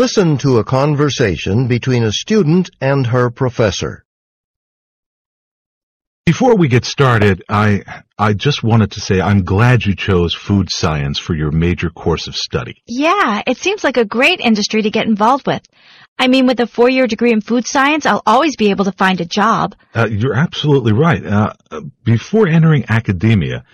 Listen to a conversation between a student and her professor. Before we get started, I I just wanted to say I'm glad you chose food science for your major course of study. Yeah, it seems like a great industry to get involved with. I mean, with a four-year degree in food science, I'll always be able to find a job. Uh, you're absolutely right. Uh, before entering academia,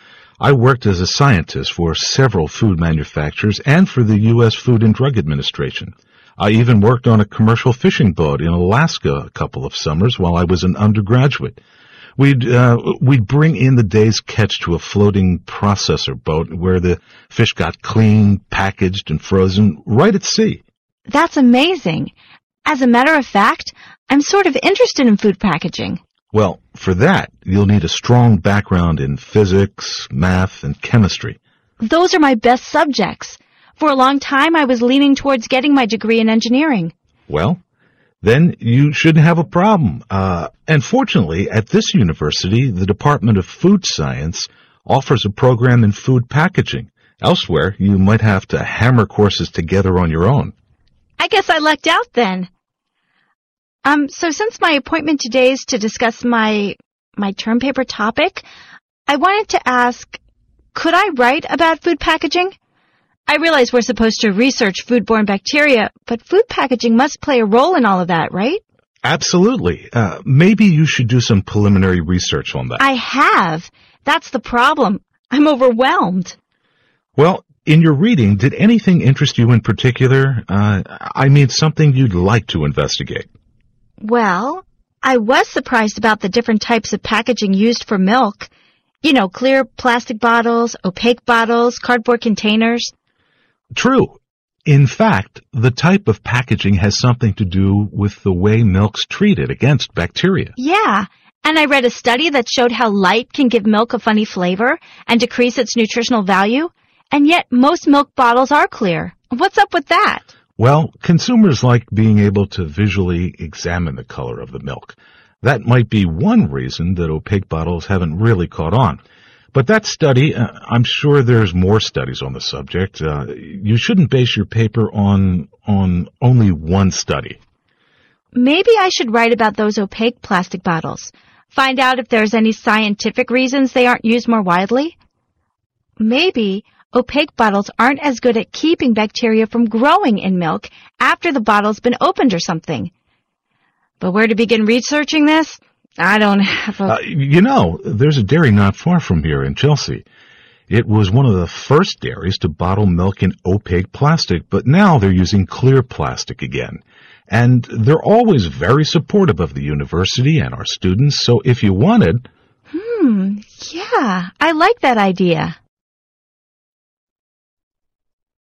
I worked as a scientist for several food manufacturers and for the U.S. Food and Drug Administration. I even worked on a commercial fishing boat in Alaska a couple of summers while I was an undergraduate. We'd uh, we'd bring in the day's catch to a floating processor boat where the fish got cleaned, packaged, and frozen right at sea. That's amazing. As a matter of fact, I'm sort of interested in food packaging. Well, for that, you'll need a strong background in physics, math, and chemistry. Those are my best subjects. For a long time, I was leaning towards getting my degree in engineering. Well, then you shouldn't have a problem. Uh, and fortunately, at this university, the Department of Food Science offers a program in food packaging. Elsewhere, you might have to hammer courses together on your own. I guess I lucked out then. Um, so since my appointment today is to discuss my, my term paper topic, I wanted to ask, could I write about food packaging? I realize we're supposed to research foodborne bacteria, but food packaging must play a role in all of that, right? Absolutely. Uh, maybe you should do some preliminary research on that. I have. That's the problem. I'm overwhelmed. Well, in your reading, did anything interest you in particular? Uh, I mean, something you'd like to investigate. Well, I was surprised about the different types of packaging used for milk. You know, clear plastic bottles, opaque bottles, cardboard containers. True. In fact, the type of packaging has something to do with the way milk's treated against bacteria. Yeah. And I read a study that showed how light can give milk a funny flavor and decrease its nutritional value. And yet most milk bottles are clear. What's up with that? Well, consumers like being able to visually examine the color of the milk. That might be one reason that opaque bottles haven't really caught on. But that study, uh, I'm sure there's more studies on the subject. Uh, you shouldn't base your paper on on only one study. Maybe I should write about those opaque plastic bottles. Find out if there's any scientific reasons they aren't used more widely. Maybe opaque bottles aren't as good at keeping bacteria from growing in milk after the bottle's been opened or something. But where to begin researching this? I don't have a... Uh, you know, there's a dairy not far from here in Chelsea. It was one of the first dairies to bottle milk in opaque plastic, but now they're using clear plastic again. And they're always very supportive of the university and our students, so if you wanted... Hmm, yeah, I like that idea.